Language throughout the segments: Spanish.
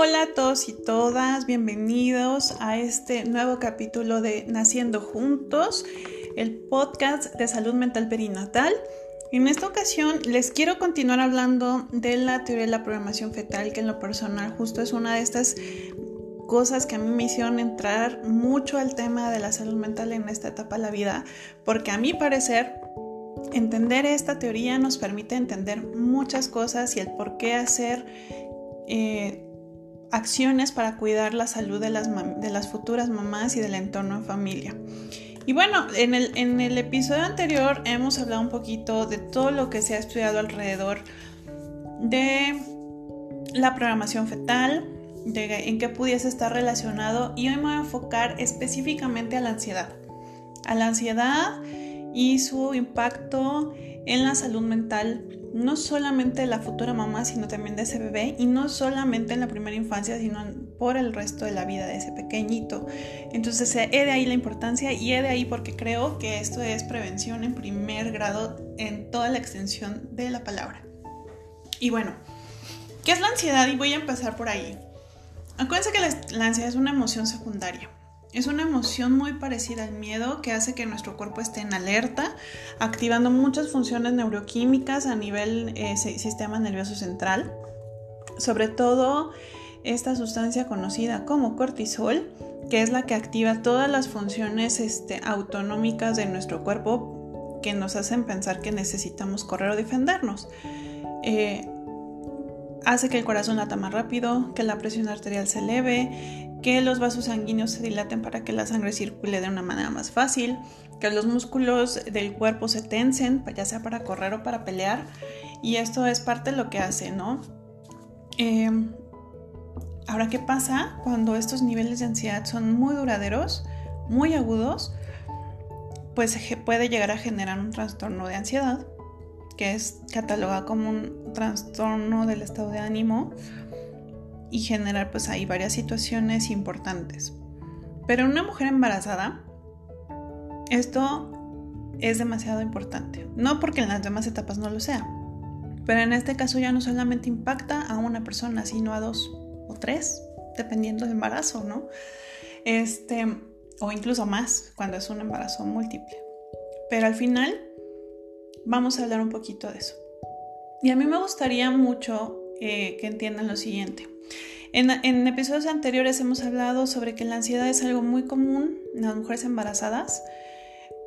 Hola a todos y todas, bienvenidos a este nuevo capítulo de Naciendo Juntos, el podcast de salud mental perinatal. En esta ocasión les quiero continuar hablando de la teoría de la programación fetal, que en lo personal justo es una de estas cosas que a mí me hicieron entrar mucho al tema de la salud mental en esta etapa de la vida, porque a mi parecer entender esta teoría nos permite entender muchas cosas y el por qué hacer eh, acciones para cuidar la salud de las, de las futuras mamás y del entorno en familia. Y bueno, en el, en el episodio anterior hemos hablado un poquito de todo lo que se ha estudiado alrededor de la programación fetal, de en qué pudiese estar relacionado y hoy me voy a enfocar específicamente a la ansiedad. A la ansiedad y su impacto en la salud mental no solamente de la futura mamá, sino también de ese bebé y no solamente en la primera infancia, sino por el resto de la vida de ese pequeñito. Entonces, he de ahí la importancia y he de ahí porque creo que esto es prevención en primer grado en toda la extensión de la palabra. Y bueno, ¿qué es la ansiedad? Y voy a empezar por ahí. Acuérdense que la ansiedad es una emoción secundaria. Es una emoción muy parecida al miedo que hace que nuestro cuerpo esté en alerta, activando muchas funciones neuroquímicas a nivel eh, sistema nervioso central. Sobre todo esta sustancia conocida como cortisol, que es la que activa todas las funciones este, autonómicas de nuestro cuerpo que nos hacen pensar que necesitamos correr o defendernos. Eh, hace que el corazón lata más rápido, que la presión arterial se eleve, que los vasos sanguíneos se dilaten para que la sangre circule de una manera más fácil, que los músculos del cuerpo se tensen, ya sea para correr o para pelear, y esto es parte de lo que hace, ¿no? Em, ahora, ¿qué pasa cuando estos niveles de ansiedad son muy duraderos, muy agudos? Pues puede llegar a generar un trastorno de ansiedad que es catalogada como un trastorno del estado de ánimo y generar pues ahí varias situaciones importantes. Pero una mujer embarazada, esto es demasiado importante. No porque en las demás etapas no lo sea, pero en este caso ya no solamente impacta a una persona, sino a dos o tres, dependiendo del embarazo, ¿no? Este, o incluso más cuando es un embarazo múltiple. Pero al final vamos a hablar un poquito de eso. Y a mí me gustaría mucho eh, que entiendan lo siguiente. En, episodios anteriores hemos hablado sobre que la ansiedad es algo muy común en las mujeres embarazadas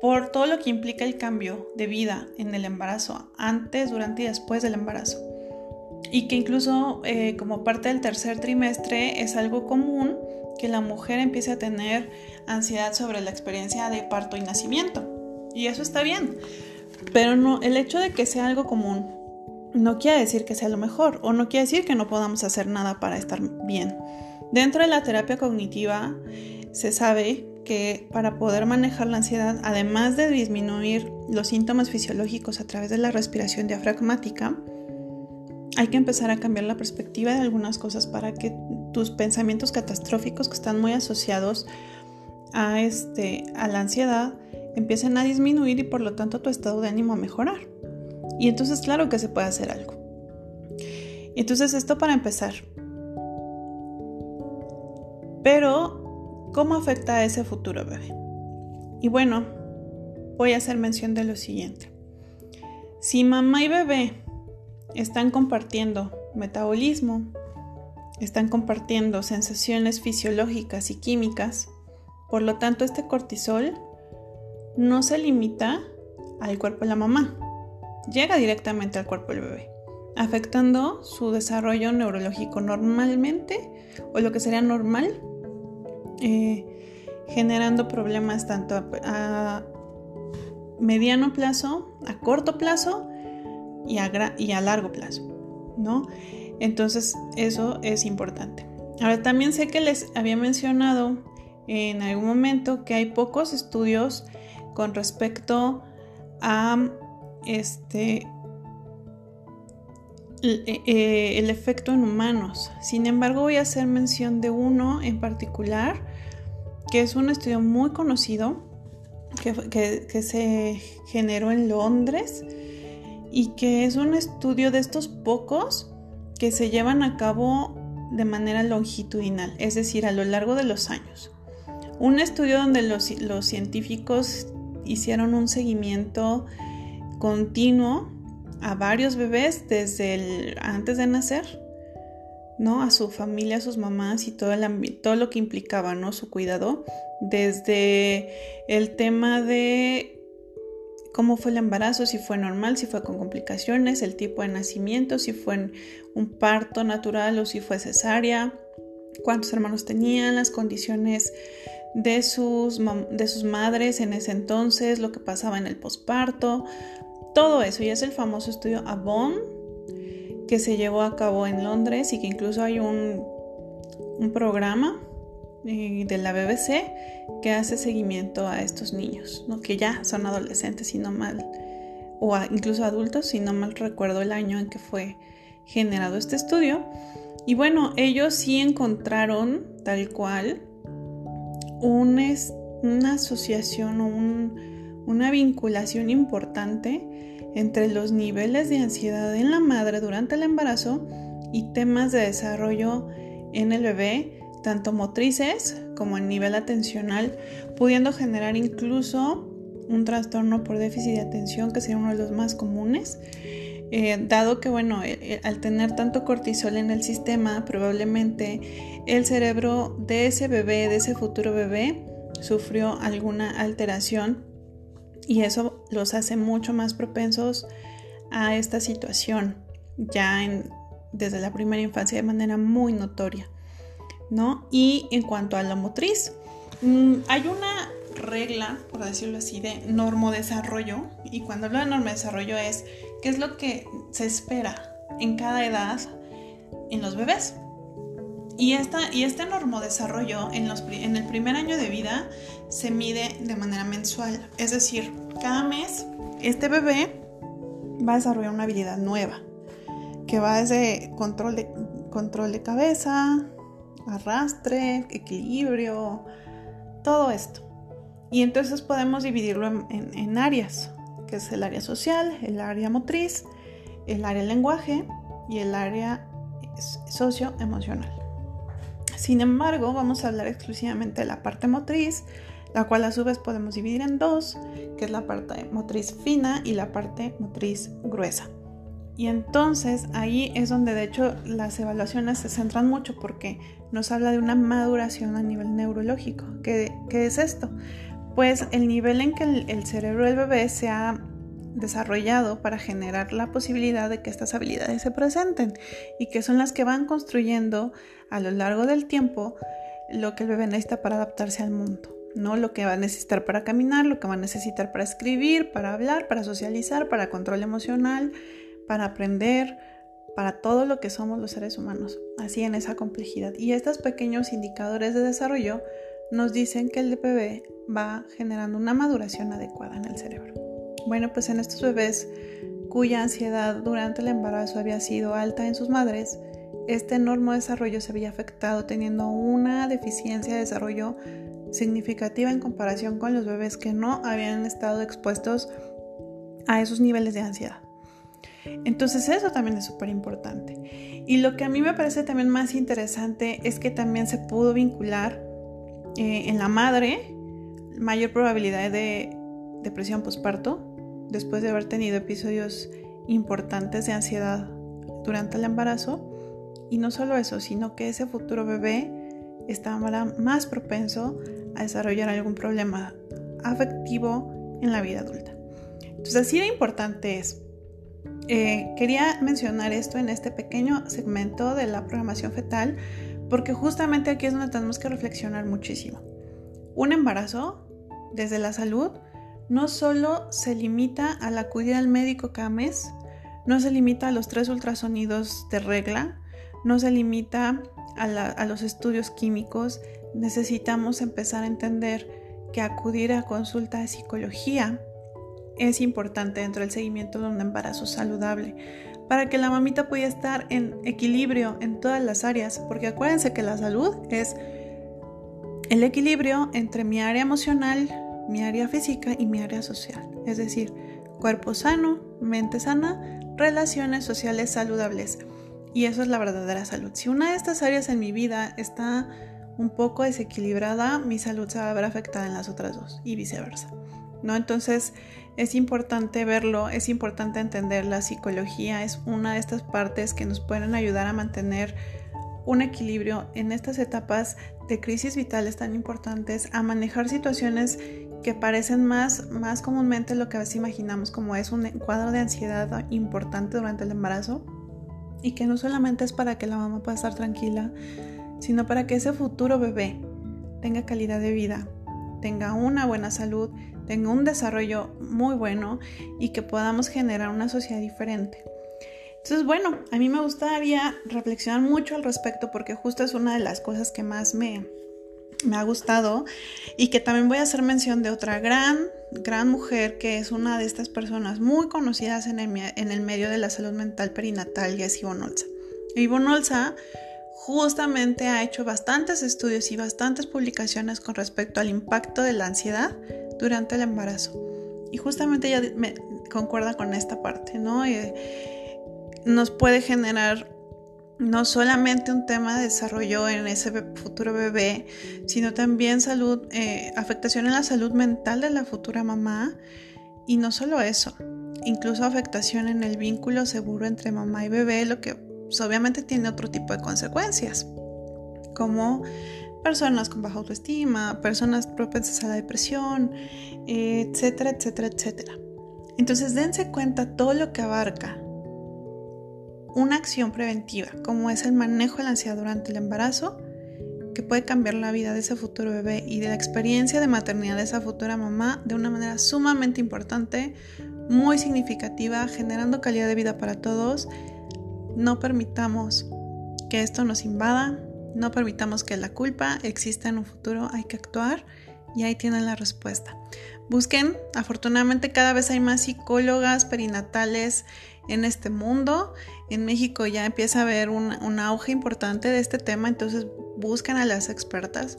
por todo lo que implica el cambio de vida en el embarazo, antes, durante y después del embarazo. Y que incluso eh, como parte del tercer trimestre es algo común que la mujer empiece a tener ansiedad sobre la experiencia de parto y nacimiento. Y eso está bien, pero no, el hecho de que sea algo común no quiere decir que sea lo mejor o no quiere decir que no podamos hacer nada para estar bien. Dentro de la terapia cognitiva se sabe que para poder manejar la ansiedad, además de disminuir los síntomas fisiológicos a través de la respiración diafragmática, hay que empezar a cambiar la perspectiva de algunas cosas para que tus pensamientos catastróficos que están muy asociados a, este, a la ansiedad empiecen a disminuir y por lo tanto tu estado de ánimo a mejorar. Y entonces claro que se puede hacer algo. Entonces esto para empezar. Pero, ¿cómo afecta a ese futuro bebé? Y bueno, voy a hacer mención de lo siguiente. Si mamá y bebé están compartiendo metabolismo, están compartiendo sensaciones fisiológicas y químicas, por lo tanto este cortisol no se limita al cuerpo de la mamá, llega directamente al cuerpo del bebé, afectando su desarrollo neurológico normalmente o lo que sería normal, eh, generando problemas tanto a, mediano plazo, a corto plazo y a, y a largo plazo, ¿no? Entonces eso es importante. Ahora también sé que les había mencionado en algún momento que hay pocos estudios con respecto a este eh, el, efecto en humanos. Sin embargo, voy a hacer mención de uno en particular, que es un estudio muy conocido, que, que se generó en Londres y que es un estudio de estos pocos que se llevan a cabo de manera longitudinal, es decir, a lo largo de los años. Un estudio donde los, los científicos hicieron un seguimiento continuo a varios bebés desde antes de nacer, ¿no? A su familia, a sus mamás y todo, el, todo lo que implicaba, ¿no? Su cuidado, desde el tema de cómo fue el embarazo, si fue normal, si fue con complicaciones, el tipo de nacimiento, si fue un parto natural o si fue cesárea, cuántos hermanos tenían, las condiciones de sus, de sus madres en ese entonces, lo que pasaba en el posparto, todo eso. Y es el famoso estudio Avon que se llevó a cabo en Londres y que incluso hay un, un programa eh, de la BBC que hace seguimiento a estos niños, ¿no? que ya son adolescentes, si no mal, o incluso adultos, si no mal recuerdo el año en que fue generado este estudio. Y bueno, ellos sí encontraron tal cual una asociación o una vinculación importante entre los niveles de ansiedad en la madre durante el embarazo y temas de desarrollo en el bebé tanto motrices como a nivel atencional, pudiendo generar incluso un trastorno por déficit de atención, que sería uno de los más comunes. Eh, dado que, bueno, al tener tanto cortisol en el sistema, probablemente el cerebro de ese bebé, de ese futuro bebé, sufrió alguna alteración y eso los hace mucho más propensos a esta situación, ya desde la primera infancia de manera muy notoria. ¿no? Y en cuanto a la motriz, mm, hay una regla, por decirlo así, de normodesarrollo. Y cuando hablo de normodesarrollo es qué es lo que se espera en cada edad en los bebés. Y, esta, y este normodesarrollo en, los, en el primer año de vida se mide de manera mensual. Es decir, cada mes este bebé va a desarrollar una habilidad nueva que va desde control de, control de cabeza, arrastre, equilibrio, todo esto. Y entonces podemos dividirlo en, áreas, que es el área social, el área motriz, el área lenguaje y el área socioemocional. Sin embargo, vamos a hablar exclusivamente de la parte motriz, la cual a su vez podemos dividir en dos, que es la parte motriz fina y la parte motriz gruesa. Y entonces ahí es donde de hecho las evaluaciones se centran mucho porque nos habla de una maduración a nivel neurológico. ¿Qué, es esto? Pues el nivel en que el, cerebro del bebé se ha desarrollado para generar la posibilidad de que estas habilidades se presenten y que son las que van construyendo a lo largo del tiempo lo que el bebé necesita para adaptarse al mundo. ¿no? Lo que va a necesitar para caminar, lo que va a necesitar para escribir, para hablar, para socializar, para control emocional, para aprender, para todo lo que somos los seres humanos, así en esa complejidad. Y estos pequeños indicadores de desarrollo nos dicen que el DPB va generando una maduración adecuada en el cerebro. Bueno, pues en estos bebés cuya ansiedad durante el embarazo había sido alta en sus madres, este enorme desarrollo se había afectado teniendo una deficiencia de desarrollo significativa en comparación con los bebés que no habían estado expuestos a esos niveles de ansiedad. Entonces eso también es súper importante. Y lo que a mí me parece también más interesante es que también se pudo vincular eh, en la madre mayor probabilidad de depresión postparto después de haber tenido episodios importantes de ansiedad durante el embarazo. Y no solo eso, sino que ese futuro bebé estaba más propenso a desarrollar algún problema afectivo en la vida adulta. Entonces así de importante es eh, quería mencionar esto en este pequeño segmento de la programación fetal porque justamente aquí es donde tenemos que reflexionar muchísimo. Un embarazo, desde la salud, no solo se limita al acudir al médico cada mes, no se limita a los tres ultrasonidos de regla, no se limita a, a los estudios químicos, necesitamos empezar a entender que acudir a consulta de psicología es importante dentro del seguimiento de un embarazo saludable. Para que la mamita pueda estar en equilibrio en todas las áreas, porque acuérdense que la salud es el equilibrio entre mi área emocional, mi área física y mi área social, es decir, cuerpo sano, mente sana, relaciones sociales saludables. Y eso es la verdadera salud. Si una de estas áreas en mi vida está un poco desequilibrada, mi salud se va a ver afectada en las otras dos y viceversa. ¿No? Entonces es importante verlo, es importante entender la psicología, es una de estas partes que nos pueden ayudar a mantener un equilibrio en estas etapas de crisis vitales tan importantes, a manejar situaciones que parecen más, más comúnmente lo que a veces imaginamos como es un cuadro de ansiedad importante durante el embarazo y que no solamente es para que la mamá pueda estar tranquila, sino para que ese futuro bebé tenga calidad de vida, tenga una buena salud, tenga un desarrollo muy bueno y que podamos generar una sociedad diferente. Entonces, bueno, a mí me gustaría reflexionar mucho al respecto porque justo es una de las cosas que más me, me ha gustado y que también voy a hacer mención de otra gran, gran mujer que es una de estas personas muy conocidas en el, en el medio de la salud mental perinatal y es Ivonne Olza. Ivonne Olza justamente ha hecho bastantes estudios y bastantes publicaciones con respecto al impacto de la ansiedad durante el embarazo. Y justamente ella me concuerda con esta parte, ¿no? Eh, nos puede generar no solamente un tema de desarrollo en ese futuro bebé, sino también salud, eh, afectación en la salud mental de la futura mamá. Y no solo eso, incluso afectación en el vínculo seguro entre mamá y bebé, lo que pues, obviamente tiene otro tipo de consecuencias, como personas con baja autoestima, personas propensas a la depresión, etcétera, etcétera, etcétera. Entonces dense cuenta todo lo que abarca una acción preventiva, como es el manejo de la ansiedad durante el embarazo, que puede cambiar la vida de ese futuro bebé y de la experiencia de maternidad de esa futura mamá de una manera sumamente importante, muy significativa, generando calidad de vida para todos. No permitamos que esto nos invada, no permitamos que la culpa exista en un futuro, hay que actuar y ahí tienen la respuesta. Busquen, afortunadamente cada vez hay más psicólogas perinatales en este mundo. En México ya empieza a haber un, auge importante de este tema, entonces busquen a las expertas,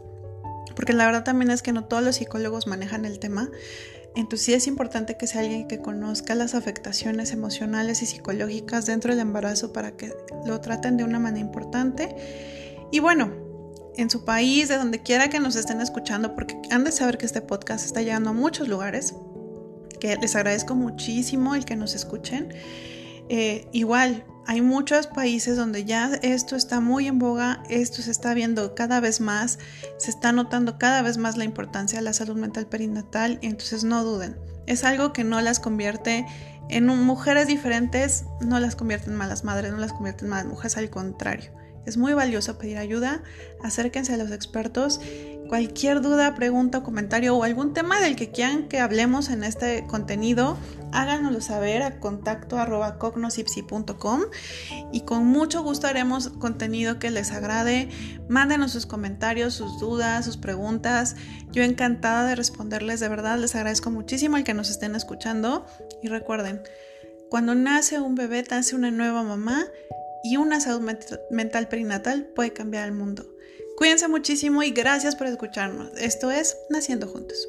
porque la verdad también es que no todos los psicólogos manejan el tema. Entonces sí es importante que sea alguien que conozca las afectaciones emocionales y psicológicas dentro del embarazo para que lo traten de una manera importante. Y bueno, en su país, de donde quiera que nos estén escuchando, porque han de saber que este podcast está llegando a muchos lugares, que les agradezco muchísimo el que nos escuchen. Eh, igual, hay muchos países donde ya esto está muy en boga, esto se está viendo cada vez más, se está notando cada vez más la importancia de la salud mental perinatal, entonces no duden. Es algo que no las convierte en mujeres diferentes, no las convierte en malas madres, no las convierte en malas mujeres, al contrario. Es muy valioso pedir ayuda, acérquense a los expertos. Cualquier duda, pregunta comentario o algún tema del que quieran que hablemos en este contenido, háganoslo saber a contacto arroba y con mucho gusto haremos contenido que les agrade. Mándenos sus comentarios, sus dudas, sus preguntas. Yo encantada de responderles, de verdad les agradezco muchísimo el que nos estén escuchando y recuerden, cuando nace un bebé, nace una nueva mamá y una salud mental perinatal puede cambiar el mundo. Cuídense muchísimo y gracias por escucharnos. Esto es Naciendo Juntos.